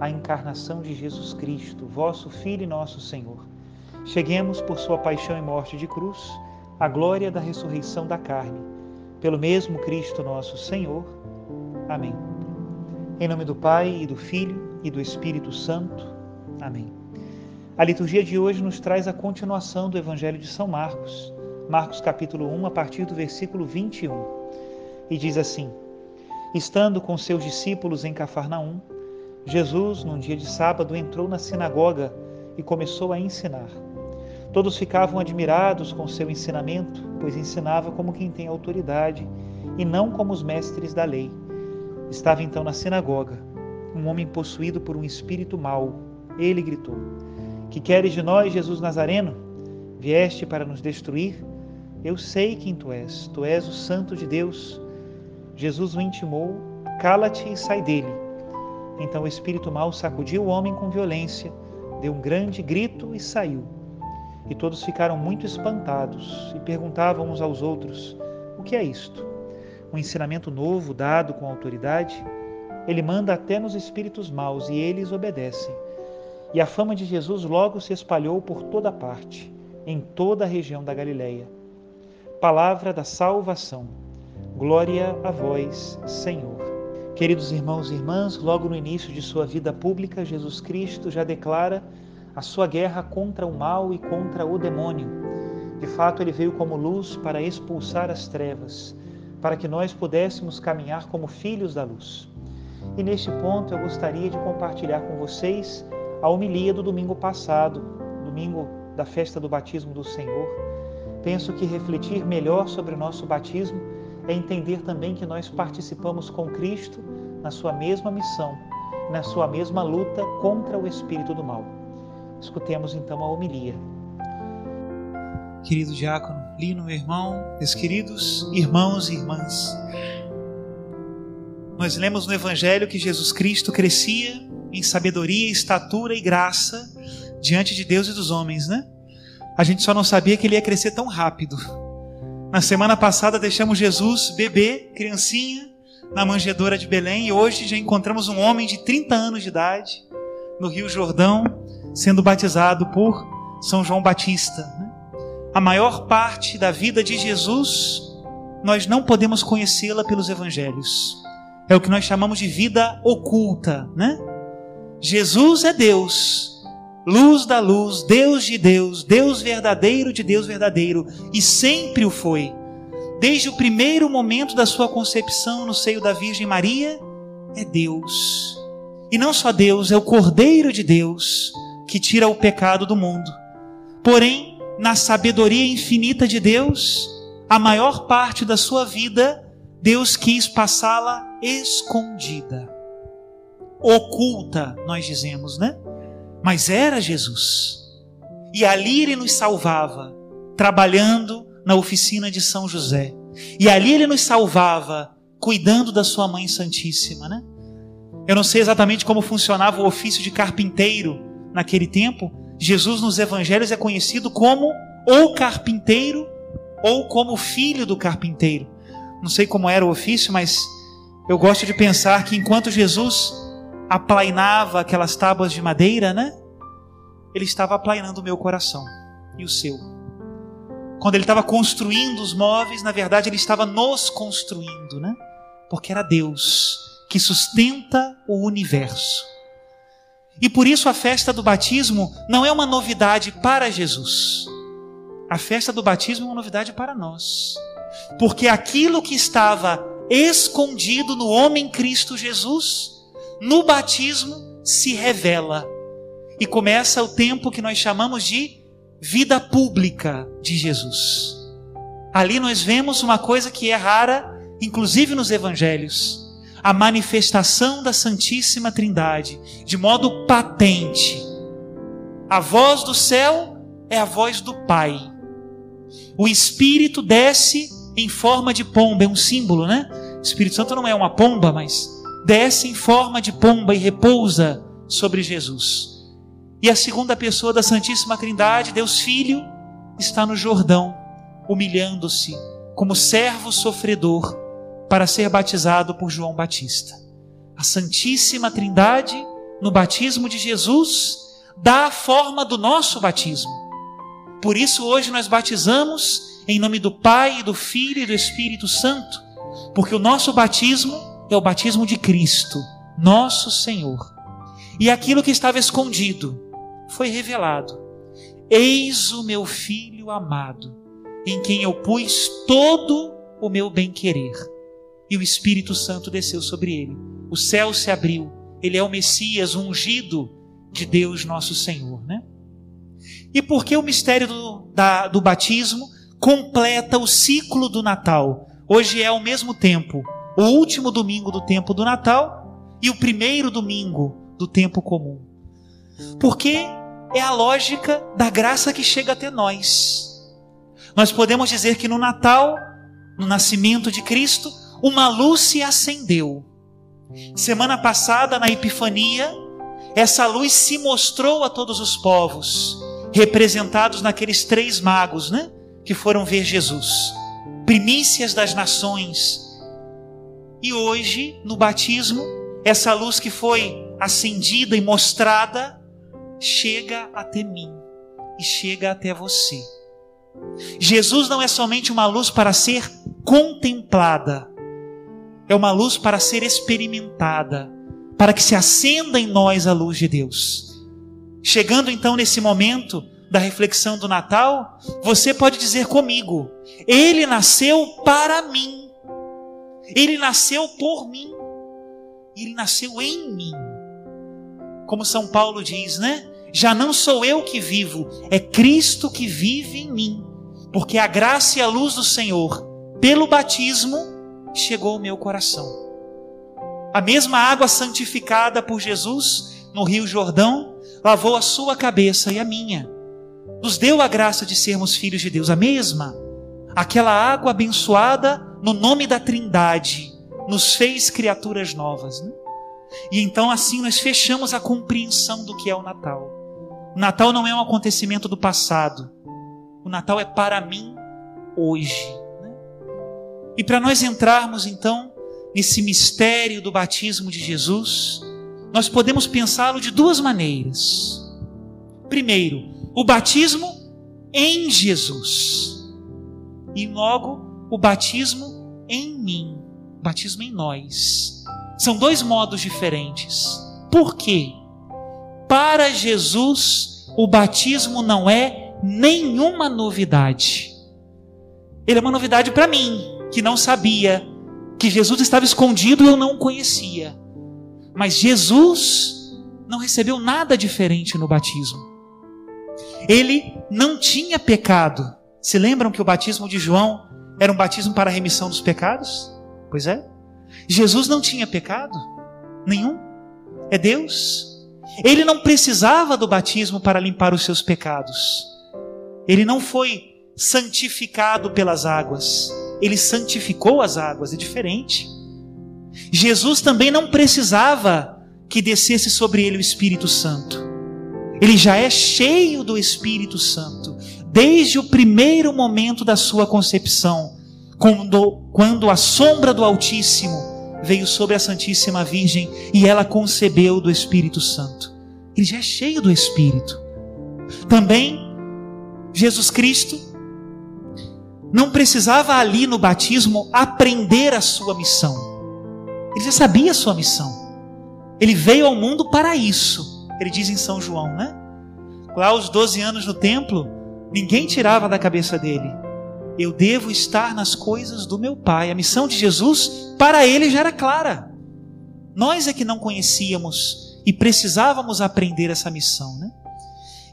a encarnação de Jesus Cristo, vosso Filho e nosso Senhor, cheguemos por sua paixão e morte de cruz à glória da ressurreição da carne. Pelo mesmo Cristo nosso Senhor. Amém. Em nome do Pai e do Filho e do Espírito Santo. Amém. A liturgia de hoje nos traz a continuação do Evangelho de São Marcos, Marcos capítulo 1, a partir do versículo 21. E diz assim: Estando com seus discípulos em Cafarnaum, Jesus, num dia de sábado, entrou na sinagoga e começou a ensinar. Todos ficavam admirados com seu ensinamento, pois ensinava como quem tem autoridade e não como os mestres da lei. Estava então na sinagoga um homem possuído por um espírito mau. Ele gritou: Que queres de nós, Jesus Nazareno? Vieste para nos destruir? Eu sei quem tu és, tu és o Santo de Deus. Jesus o intimou: Cala-te e sai dele. Então o espírito mau sacudiu o homem com violência, deu um grande grito e saiu. E todos ficaram muito espantados e perguntavam uns aos outros: O que é isto? Um ensinamento novo dado com autoridade? Ele manda até nos espíritos maus e eles obedecem. E a fama de Jesus logo se espalhou por toda parte, em toda a região da Galileia. Palavra da salvação. Glória a vós, Senhor. Queridos irmãos e irmãs, logo no início de sua vida pública, Jesus Cristo já declara a sua guerra contra o mal e contra o demônio. De fato, ele veio como luz para expulsar as trevas, para que nós pudéssemos caminhar como filhos da luz. E neste ponto eu gostaria de compartilhar com vocês a homilia do domingo passado, domingo da festa do batismo do Senhor. Penso que refletir melhor sobre o nosso batismo é entender também que nós participamos com Cristo na sua mesma missão, na sua mesma luta contra o espírito do mal. Escutemos então a homilia. Querido diácono Lino, meu irmão, meus queridos irmãos e irmãs, nós lemos no Evangelho que Jesus Cristo crescia em sabedoria, estatura e graça diante de Deus e dos homens, né? A gente só não sabia que ele ia crescer tão rápido. Na semana passada deixamos Jesus bebê, criancinha, na manjedoura de Belém e hoje já encontramos um homem de 30 anos de idade no Rio Jordão sendo batizado por São João Batista. Né? A maior parte da vida de Jesus nós não podemos conhecê-la pelos evangelhos é o que nós chamamos de vida oculta, né? Jesus é Deus, luz da luz, Deus de Deus, Deus verdadeiro de Deus verdadeiro, e sempre o foi. Desde o primeiro momento da sua concepção no seio da Virgem Maria, é Deus. E não só Deus, é o Cordeiro de Deus que tira o pecado do mundo. Porém, na sabedoria infinita de Deus, a maior parte da sua vida, Deus quis passá-la escondida, oculta, nós dizemos, né? Mas era Jesus. E ali ele nos salvava, trabalhando na oficina de São José. E ali ele nos salvava, cuidando da sua mãe santíssima, né? Eu não sei exatamente como funcionava o ofício de carpinteiro naquele tempo, Jesus nos evangelhos é conhecido como ou carpinteiro ou como filho do carpinteiro. Não sei como era o ofício, mas eu gosto de pensar que enquanto Jesus aplainava aquelas tábuas de madeira, né? Ele estava aplainando o meu coração e o seu. Quando ele estava construindo os móveis, na verdade ele estava nos construindo, né? Porque era Deus que sustenta o universo. E por isso a festa do batismo não é uma novidade para Jesus. A festa do batismo é uma novidade para nós. Porque aquilo que estava escondido no homem Cristo Jesus, no batismo se revela. E começa o tempo que nós chamamos de vida pública de Jesus. Ali nós vemos uma coisa que é rara, inclusive nos evangelhos a manifestação da Santíssima Trindade de modo patente. A voz do céu é a voz do Pai. O Espírito desce em forma de pomba, é um símbolo, né? O Espírito Santo não é uma pomba, mas desce em forma de pomba e repousa sobre Jesus. E a segunda pessoa da Santíssima Trindade, Deus Filho, está no Jordão, humilhando-se como servo sofredor para ser batizado por João Batista. A Santíssima Trindade, no batismo de Jesus, dá a forma do nosso batismo. Por isso, hoje nós batizamos em nome do Pai, do Filho e do Espírito Santo, porque o nosso batismo é o batismo de Cristo, nosso Senhor. E aquilo que estava escondido foi revelado. Eis o meu filho amado, em quem eu pus todo o meu bem-querer e o Espírito Santo desceu sobre ele. O céu se abriu. Ele é o Messias, ungido de Deus nosso Senhor, né? E porque o mistério do, da, do batismo completa o ciclo do Natal. Hoje é ao mesmo tempo o último domingo do tempo do Natal e o primeiro domingo do tempo comum. Porque é a lógica da graça que chega até nós. Nós podemos dizer que no Natal, no nascimento de Cristo, uma luz se acendeu. Semana passada, na Epifania, essa luz se mostrou a todos os povos, representados naqueles três magos, né? Que foram ver Jesus, primícias das nações. E hoje, no batismo, essa luz que foi acendida e mostrada chega até mim e chega até você. Jesus não é somente uma luz para ser contemplada, é uma luz para ser experimentada, para que se acenda em nós a luz de Deus. Chegando então nesse momento da reflexão do Natal, você pode dizer comigo: Ele nasceu para mim, Ele nasceu por mim, Ele nasceu em mim. Como São Paulo diz, né? Já não sou eu que vivo, é Cristo que vive em mim, porque a graça e a luz do Senhor, pelo batismo, chegou ao meu coração. A mesma água santificada por Jesus no Rio Jordão lavou a sua cabeça e a minha. Nos deu a graça de sermos filhos de Deus, a mesma. Aquela água abençoada no nome da Trindade nos fez criaturas novas. Né? E então assim nós fechamos a compreensão do que é o Natal. O Natal não é um acontecimento do passado. O Natal é para mim hoje. E para nós entrarmos então nesse mistério do batismo de Jesus, nós podemos pensá-lo de duas maneiras. Primeiro, o batismo em Jesus. E logo, o batismo em mim, o batismo em nós. São dois modos diferentes. Por quê? Para Jesus, o batismo não é nenhuma novidade. Ele é uma novidade para mim, que não sabia que Jesus estava escondido e eu não o conhecia. Mas Jesus não recebeu nada diferente no batismo. Ele não tinha pecado. Se lembram que o batismo de João era um batismo para a remissão dos pecados? Pois é. Jesus não tinha pecado nenhum. É Deus. Ele não precisava do batismo para limpar os seus pecados. Ele não foi santificado pelas águas ele santificou as águas, é diferente. Jesus também não precisava que descesse sobre ele o Espírito Santo. ele já é cheio do Espírito Santo, desde o primeiro momento da sua concepção, quando, quando a sombra do Altíssimo veio sobre a Santíssima Virgem e ela concebeu do Espírito Santo. Ele já é cheio do Espírito. Também, Jesus Cristo não precisava ali no batismo aprender a sua missão. Ele já sabia a sua missão. Ele veio ao mundo para isso. Ele diz em São João, né? Lá aos 12 anos no templo, ninguém tirava da cabeça dele. Eu devo estar nas coisas do meu Pai. A missão de Jesus, para ele, já era clara. Nós é que não conhecíamos e precisávamos aprender essa missão, né?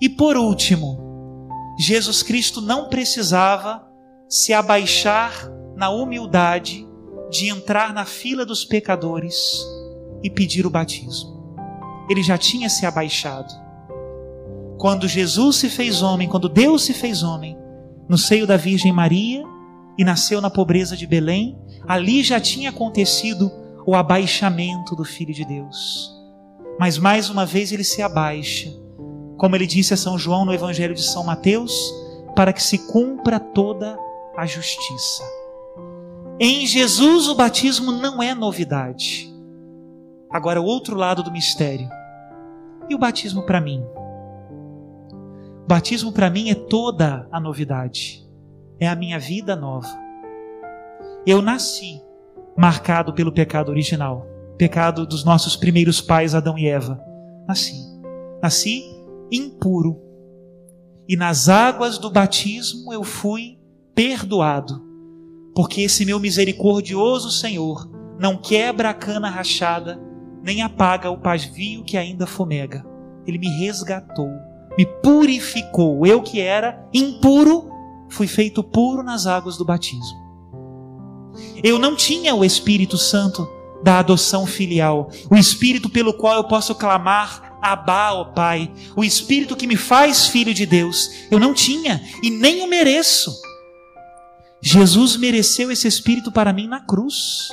E por último, Jesus Cristo não precisava se abaixar na humildade de entrar na fila dos pecadores e pedir o batismo. Ele já tinha se abaixado. Quando Jesus se fez homem, quando Deus se fez homem, no seio da Virgem Maria e nasceu na pobreza de Belém, ali já tinha acontecido o abaixamento do Filho de Deus. Mas mais uma vez ele se abaixa, como ele disse a São João no Evangelho de São Mateus, para que se cumpra toda a justiça. Em Jesus o batismo não é novidade. Agora, o outro lado do mistério. E o batismo para mim? Batismo para mim é toda a novidade. É a minha vida nova. Eu nasci marcado pelo pecado original, pecado dos nossos primeiros pais, Adão e Eva. Nasci. Nasci impuro. E nas águas do batismo eu fui perdoado, porque esse meu misericordioso Senhor não quebra a cana rachada, nem apaga o pavio que ainda fomega. Ele me resgatou, me purificou. Eu que era impuro, fui feito puro nas águas do batismo. Eu não tinha o Espírito Santo da adoção filial, o Espírito pelo qual eu posso clamar Abá, ó Pai, o Espírito que me faz filho de Deus. Eu não tinha e nem o mereço. Jesus mereceu esse Espírito para mim na cruz.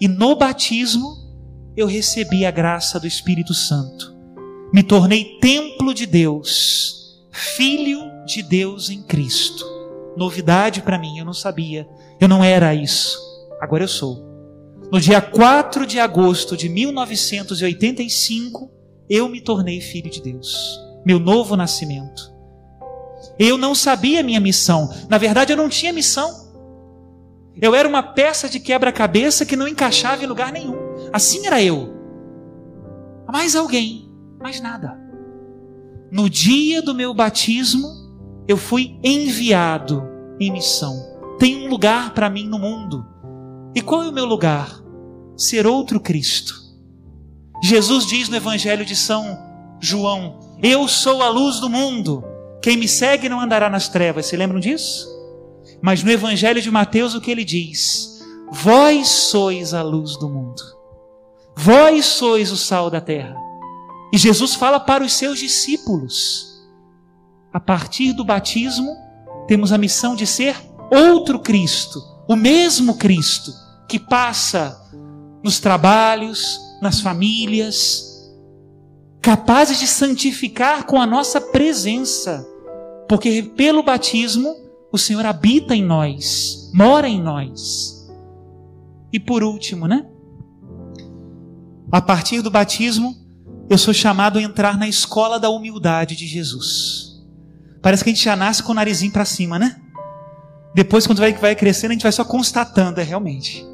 E no batismo eu recebi a graça do Espírito Santo. Me tornei templo de Deus, filho de Deus em Cristo. Novidade para mim, eu não sabia. Eu não era isso. Agora eu sou. No dia 4 de agosto de 1985, eu me tornei filho de Deus. Meu novo nascimento. Eu não sabia minha missão. Na verdade, eu não tinha missão. Eu era uma peça de quebra-cabeça que não encaixava em lugar nenhum. Assim era eu. Mais alguém, mais nada. No dia do meu batismo, eu fui enviado em missão. Tem um lugar para mim no mundo. E qual é o meu lugar? Ser outro Cristo. Jesus diz no Evangelho de São João: Eu sou a luz do mundo. Quem me segue não andará nas trevas. Se lembram disso? Mas no Evangelho de Mateus, o que ele diz? Vós sois a luz do mundo. Vós sois o sal da terra. E Jesus fala para os seus discípulos. A partir do batismo, temos a missão de ser outro Cristo, o mesmo Cristo, que passa nos trabalhos, nas famílias, capazes de santificar com a nossa presença, porque pelo batismo o Senhor habita em nós, mora em nós. E por último, né? A partir do batismo, eu sou chamado a entrar na escola da humildade de Jesus. Parece que a gente já nasce com o narizinho para cima, né? Depois, quando vai, vai crescendo, a gente vai só constatando, é realmente.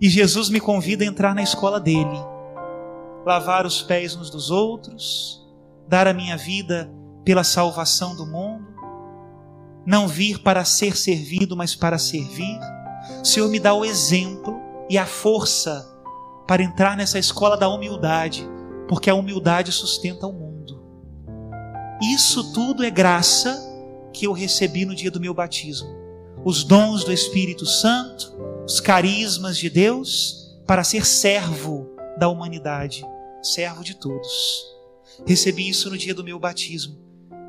E Jesus me convida a entrar na escola dele lavar os pés uns dos outros, dar a minha vida pela salvação do mundo, não vir para ser servido, mas para servir. O Senhor me dá o exemplo e a força para entrar nessa escola da humildade, porque a humildade sustenta o mundo. Isso tudo é graça que eu recebi no dia do meu batismo. Os dons do Espírito Santo, os carismas de Deus para ser servo da humanidade servo de todos. Recebi isso no dia do meu batismo.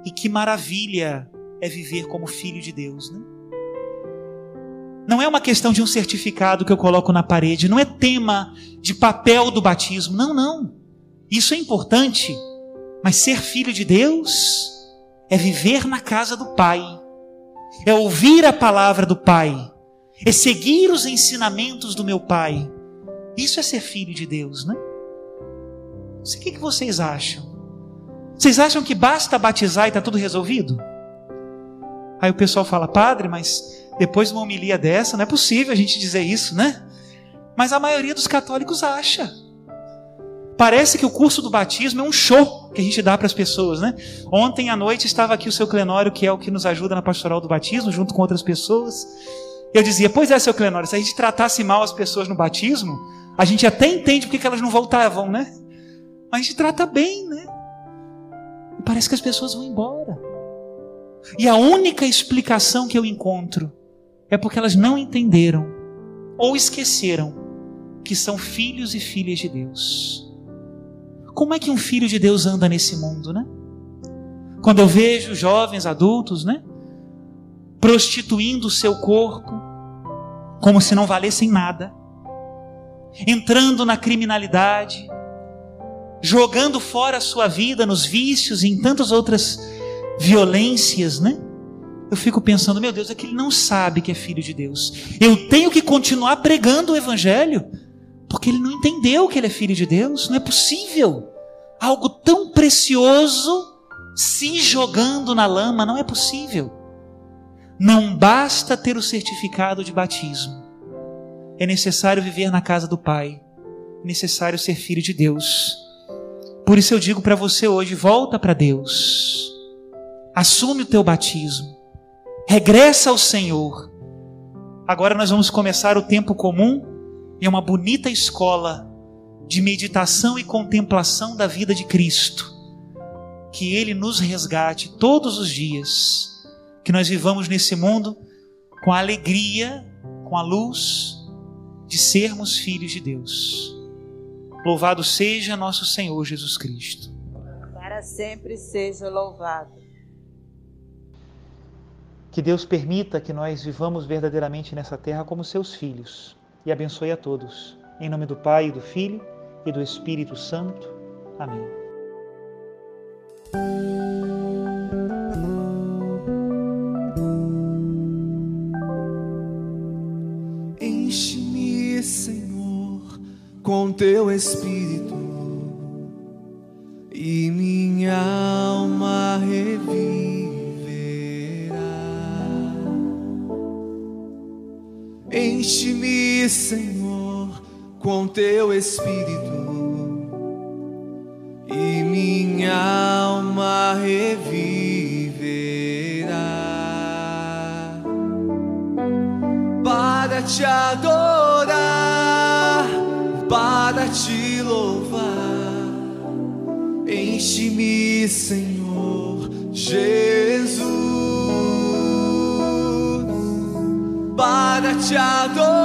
E que maravilha é viver como filho de Deus, né? Não é uma questão de um certificado que eu coloco na parede, não é tema de papel do batismo. Não, não. Isso é importante, Mas ser filho de Deus é viver na casa do Pai, é ouvir a palavra do Pai, é seguir os ensinamentos do meu Pai. Isso é ser filho de Deus, né? O que, que vocês acham? Vocês acham que basta batizar e está tudo resolvido? Aí o pessoal fala, padre, mas depois de uma homilia dessa, não é possível a gente dizer isso, né? Mas a maioria dos católicos acha. Parece que o curso do batismo é um show que a gente dá para as pessoas, né? Ontem à noite estava aqui o seu Clenório, que é o que nos ajuda na pastoral do batismo, junto com outras pessoas. Eu dizia, pois é, seu Clenório, se a gente tratasse mal as pessoas no batismo, a gente até entende porque elas não voltavam, né? Mas a gente trata bem, né? E parece que as pessoas vão embora. E a única explicação que eu encontro é porque elas não entenderam ou esqueceram que são filhos e filhas de Deus. Como é que um filho de Deus anda nesse mundo, né? Quando eu vejo jovens adultos, né? Prostituindo o seu corpo como se não valessem nada, entrando na criminalidade, jogando fora a sua vida nos vícios e em tantas outras violências, né? Eu fico pensando, meu Deus, é que ele não sabe que é filho de Deus. Eu tenho que continuar pregando o evangelho porque ele não entendeu que ele é filho de Deus. Não é possível. Algo tão precioso se jogando na lama, não é possível. Não basta ter o certificado de batismo. É necessário viver na casa do Pai. É necessário ser filho de Deus. Por isso eu digo para você hoje: volta para Deus. Assume o teu batismo. Regressa ao Senhor. Agora nós vamos começar o tempo comum é uma bonita escola de meditação e contemplação da vida de Cristo. Que Ele nos resgate todos os dias, que nós vivamos nesse mundo com a alegria, com a luz de sermos filhos de Deus. Louvado seja nosso Senhor Jesus Cristo. Para sempre seja louvado. Que Deus permita que nós vivamos verdadeiramente nessa terra como seus filhos e abençoe a todos. Em nome do Pai, do Filho e do Espírito Santo. Amém. Enche-me, Senhor, com teu Espírito com teu espírito e minha alma reviverá para te adorar, para te louvar. Enche-me, Senhor Jesus. para te adorar,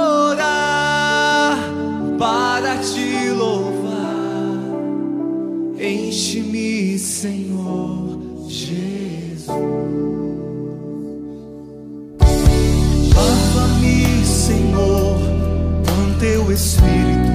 teu Espírito